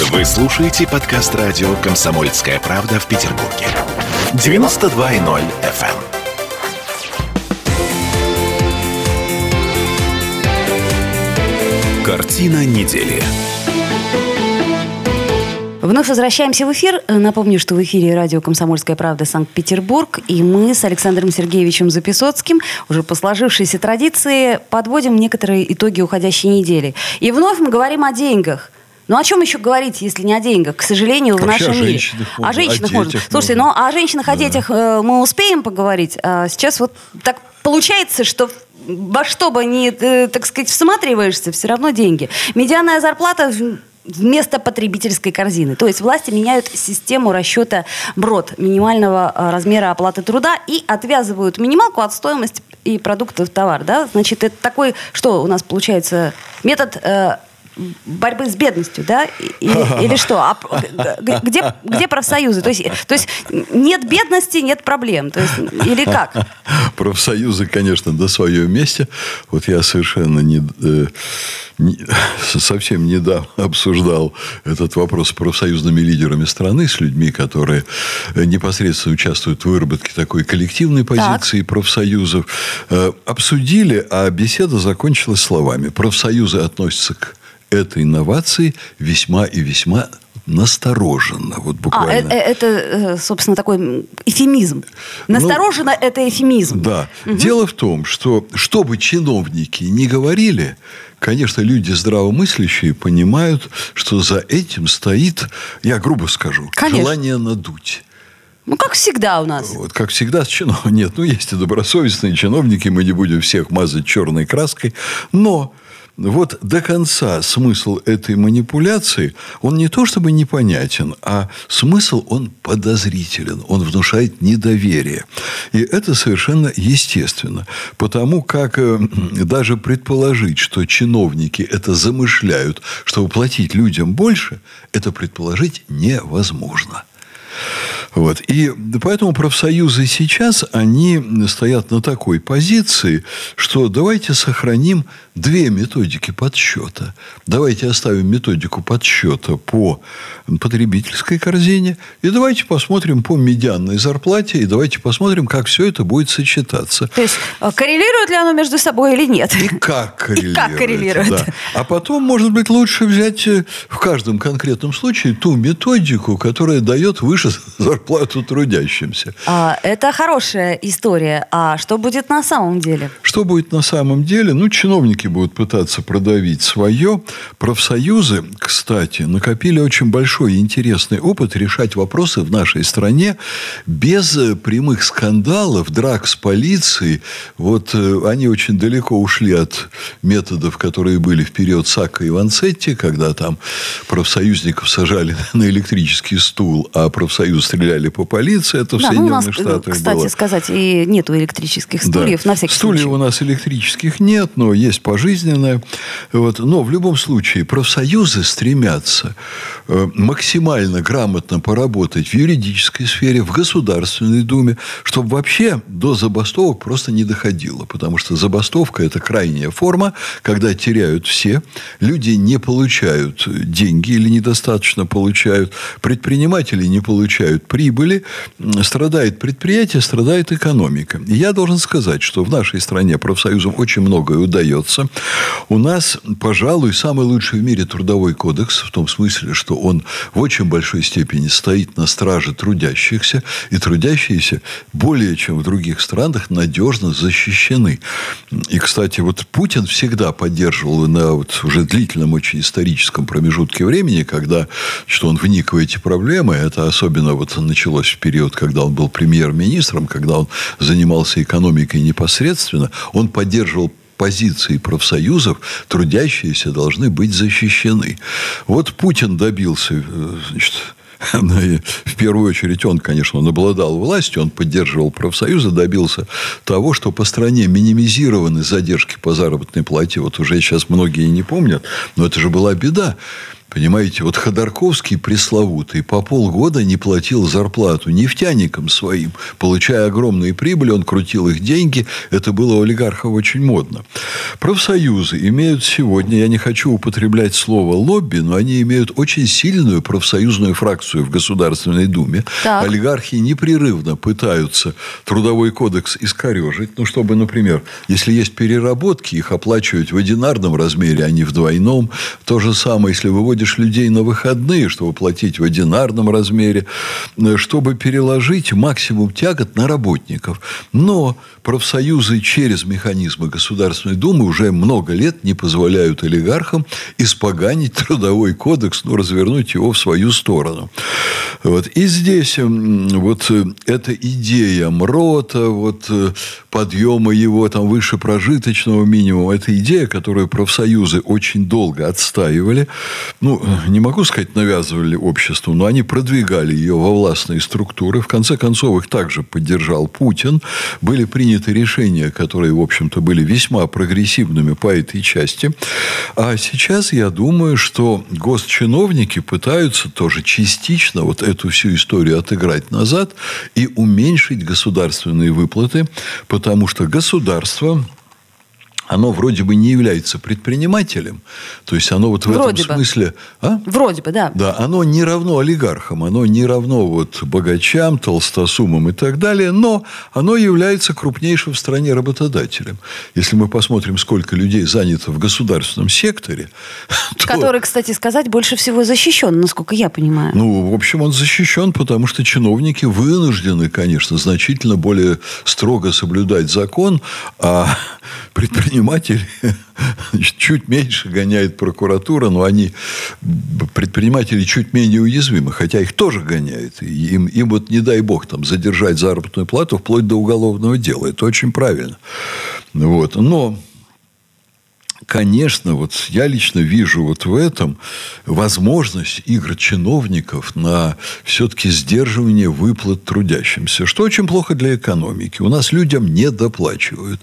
Вы слушаете подкаст радио «Комсомольская правда» в Петербурге. 92.0 FM. Картина недели. Вновь возвращаемся в эфир. Напомню, что в эфире радио «Комсомольская правда» Санкт-Петербург. И мы с Александром Сергеевичем Записоцким уже по сложившейся традиции подводим некоторые итоги уходящей недели. И вновь мы говорим о деньгах. Ну о чем еще говорить, если не о деньгах? К сожалению, Вообще в нашем о мире. женщинах О можно, женщинах о можно. детях Слушайте, можно. ну о женщинах, о детях мы успеем поговорить. А сейчас вот так получается, что во что бы ни, э, так сказать, всматриваешься, все равно деньги. Медианная зарплата вместо потребительской корзины. То есть власти меняют систему расчета БРОД, минимального э, размера оплаты труда, и отвязывают минималку от стоимости и продуктов товар. Да? Значит, это такой, что у нас получается, метод э, борьбы с бедностью, да? Или, или что? А где, где профсоюзы? То есть, то есть нет бедности, нет проблем. То есть, или как? Профсоюзы, конечно, на своем месте. Вот я совершенно не, э, не- совсем недавно обсуждал этот вопрос с профсоюзными лидерами страны, с людьми, которые непосредственно участвуют в выработке такой коллективной позиции профсоюзов. Э, Обсудили, а беседа закончилась словами. Профсоюзы относятся к этой инновации весьма и весьма настороженно. Вот А, буквально. э- это, э, собственно, такой эфемизм. Настороженно это эфемизм. Да. Дело в том, что что бы чиновники ни говорили, конечно, люди здравомыслящие понимают, что за этим стоит, я грубо скажу, Конечно. желание надуть. Ну, как всегда у нас. Вот, как всегда, с чинов... Нет, ну, есть и добросовестные чиновники, мы не будем всех мазать черной краской. Но вот до конца смысл этой манипуляции, он не то чтобы непонятен, а смысл он подозрителен, он внушает недоверие. И это совершенно естественно. Потому как э, даже предположить, что чиновники это замышляют, чтобы платить людям больше, это предположить невозможно. Вот. И поэтому профсоюзы сейчас, они стоят на такой позиции, что давайте сохраним две методики подсчета. Давайте оставим методику подсчета по потребительской корзине, и давайте посмотрим по медианной зарплате, и давайте посмотрим, как все это будет сочетаться. То есть, э, коррелирует ли оно между собой или нет? И как коррелирует. как коррелирует. да. А потом, может быть, лучше взять э, в каждом конкретном случае ту методику, которая дает выше зарплату трудящимся. А, это хорошая история. А что будет на самом деле? Что будет на самом деле? Ну, чиновники будут пытаться продавить свое. Профсоюзы, кстати, накопили очень большой и интересный опыт решать вопросы в нашей стране без э, прямых скандалов, драк с полицией. Вот э, они очень далеко ушли от методов, которые были в период Сака и Ванцетти, когда там профсоюзников сажали на электрический стул, а профсоюз стреляли по полиции. Это в Да, ну, у нас, Соединенных Штатах кстати было. сказать, и нету электрических Да. стульев, на всякий Стульев случай. у нас электрических нет, но есть пожизненное. Вот. Но в любом случае профсоюзы стремятся э, максимально грамотно поработать в юридической сфере, в Государственной Думе, чтобы вообще до забастовок просто не доходило. Потому что забастовка – это крайняя форма, когда теряют все, люди не получают деньги или недостаточно получают, предприниматели не получают прибыли, страдает предприятие, страдает экономика. И я должен сказать, что в нашей стране профсоюзам очень многое удается. У нас, пожалуй, самый лучший в мире трудовой кодекс, в том смысле, что он в очень большой степени стоит на страже трудящихся, и трудящиеся более чем в других странах надежно защищены. И, кстати, вот Путин всегда поддерживал на вот уже длительном очень историческом промежутке времени, когда что он вник в эти проблемы, это особенно вот началось в период, когда он был премьер-министром, когда он занимался экономикой непосредственно, он поддерживал позиции профсоюзов трудящиеся должны быть защищены. Вот Путин добился, э, значит, ну, в первую очередь он, конечно, он обладал властью, он поддерживал профсоюзы, добился того, что по стране минимизированы задержки по заработной плате. Вот уже сейчас многие не помнят, но это же была беда. Понимаете, вот Ходорковский пресловутый по полгода не платил зарплату нефтяникам своим. Получая огромные прибыли, он крутил их деньги. Это было у олигархов очень модно. Профсоюзы имеют сегодня, я не хочу употреблять слово лобби, но они имеют очень сильную профсоюзную фракцию в Государственной Думе. Так. Олигархи непрерывно пытаются трудовой кодекс искорежить. Ну, чтобы, например, если есть переработки, их оплачивать в одинарном размере, а не в двойном. То же самое, если выводишь выводишь людей на выходные, чтобы платить в одинарном размере, э, чтобы переложить максимум тягот на работников. Но профсоюзы через механизмы Государственной Думы уже много лет не позволяют олигархам испоганить трудовой кодекс, ну, развернуть его в свою сторону. Вот. И здесь вот э, эта идея МРОТа, вот, э, подъема его там, выше прожиточного минимума, это идея, которую профсоюзы очень долго отстаивали ну, не могу сказать, навязывали обществу, но они продвигали ее во властные структуры. В конце концов, их также поддержал Путин. Были приняты решения, которые, в общем-то, были весьма прогрессивными по этой части. А сейчас я думаю, что госчиновники пытаются тоже частично вот эту всю историю отыграть назад и уменьшить государственные выплаты, потому что государство оно вроде бы не является предпринимателем. То есть оно вот в вроде этом бы. смысле... А? Вроде бы, да. Да, оно не равно олигархам, оно не равно вот богачам, толстосумам и так далее, но оно является крупнейшим в стране работодателем. Если мы посмотрим, сколько людей занято в государственном секторе... То... Который, кстати сказать, больше всего защищен, насколько я понимаю. Ну, в общем, он защищен, потому что чиновники вынуждены, конечно, значительно более строго соблюдать закон, а предприниматели чуть меньше гоняет прокуратура, но они, предприниматели, чуть менее уязвимы, хотя их тоже гоняют. им, им вот, не дай бог, там, задержать заработную плату вплоть до уголовного дела. Это очень правильно. Вот. Но конечно, вот я лично вижу вот в этом возможность игр чиновников на все-таки сдерживание выплат трудящимся, что очень плохо для экономики. У нас людям не доплачивают.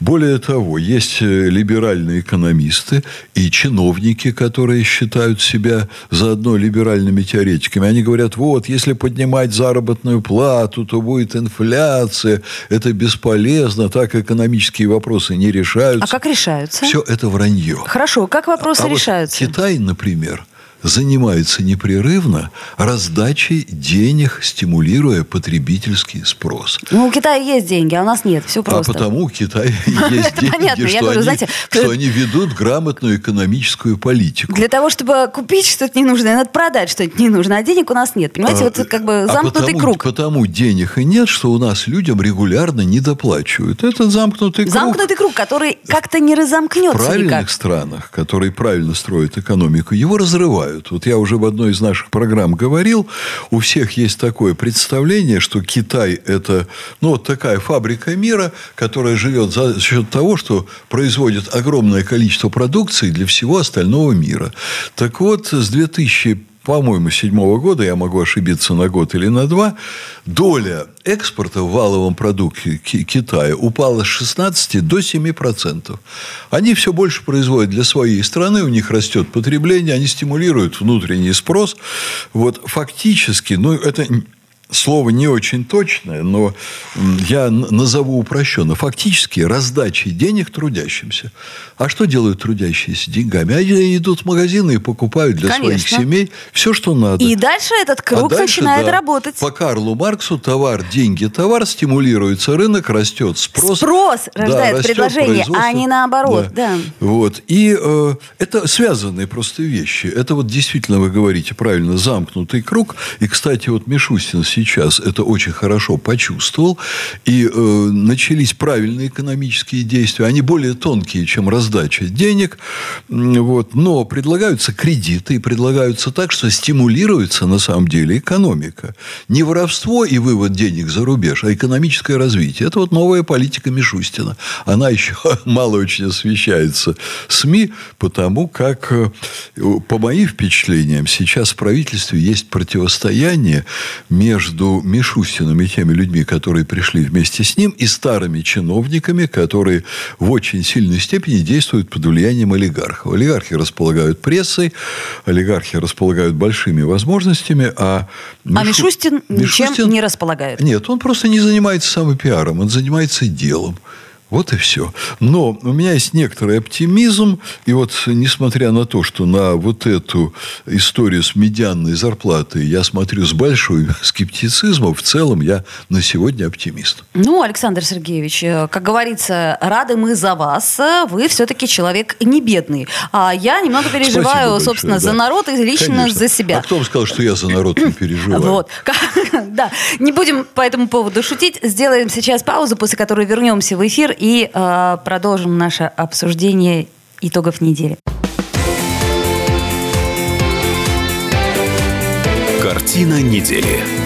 Более того, есть э, либеральные экономисты и чиновники, которые считают себя заодно либеральными теоретиками. Они говорят, вот, если поднимать заработную плату, то будет инфляция, это бесполезно, так экономические вопросы не решаются. А как решаются? Все это это вранье. Хорошо, как вопросы а решаются? Вот Китай, например, занимается непрерывно раздачей денег, стимулируя потребительский спрос. Ну, у Китая есть деньги, а у нас нет. Все а просто. А потому у Китая есть деньги, что они ведут грамотную экономическую политику. Для того, чтобы купить что-то ненужное, надо продать что-то ненужное, а денег у нас нет. Понимаете, вот как бы а замкнутый круг. Потому денег и нет, что у нас людям регулярно не доплачивают. Это замкнутый круг. Замкнутый круг, который как-то не разомкнется В правильных странах, которые правильно строят экономику, его разрывают бывают. Вот я уже в одной из наших программ говорил, у всех есть такое представление, что Китай – это ну, вот такая фабрика мира, которая живет за счет того, что производит огромное количество продукции для всего остального мира. Так вот, с 2000 по-моему, седьмого года, я могу ошибиться на год или на два, доля экспорта в валовом продукте Китая упала с 16 до 7 процентов. Они все больше производят для своей страны, у них растет потребление, они стимулируют внутренний спрос. Вот фактически, ну, это слово не очень точное, но я назову упрощенно. Фактически раздачи денег трудящимся. А что делают трудящиеся деньгами? Они идут в магазины и покупают для Конечно. своих семей все, что надо. И дальше этот круг а дальше, начинает да, работать. По Карлу Марксу товар, деньги, товар, стимулируется рынок, растет спрос. Спрос рождает да, предложение, а не наоборот. Да. Да. Вот. И э, это связанные просто вещи. Это вот действительно, вы говорите правильно, замкнутый круг. И, кстати, вот Мишустин сейчас это очень хорошо почувствовал. И э, начались правильные экономические действия. Они более тонкие, чем раздача денег. Вот. Но предлагаются кредиты. И предлагаются так, что стимулируется на самом деле экономика. Не воровство и вывод денег за рубеж, а экономическое развитие. Это вот новая политика Мишустина. Она еще мало очень освещается СМИ, потому как, э, по моим впечатлениям, сейчас в правительстве есть противостояние между между Мишустиным и теми людьми, которые пришли вместе с ним, и старыми чиновниками, которые в очень сильной степени действуют под влиянием олигархов. Олигархи располагают прессой, олигархи располагают большими возможностями, а... Мишу... А Мишустин, Мишустин ничем не располагает. Нет, он просто не занимается самопиаром, он занимается делом. Вот и все. Но у меня есть некоторый оптимизм. И вот, несмотря на то, что на вот эту историю с медианной зарплатой я смотрю с большой скептицизмом, в целом я на сегодня оптимист. Ну, Александр Сергеевич, э, как говорится, рады мы за вас. Вы все-таки человек не бедный. А я немного переживаю, большое, собственно, да. за народ и лично Конечно. за себя. А кто вам сказал, что я за народ не переживаю? Вот. Да. Не будем по этому поводу шутить. Сделаем сейчас паузу, после которой вернемся в эфир и э, продолжим наше обсуждение итогов недели. Картина недели.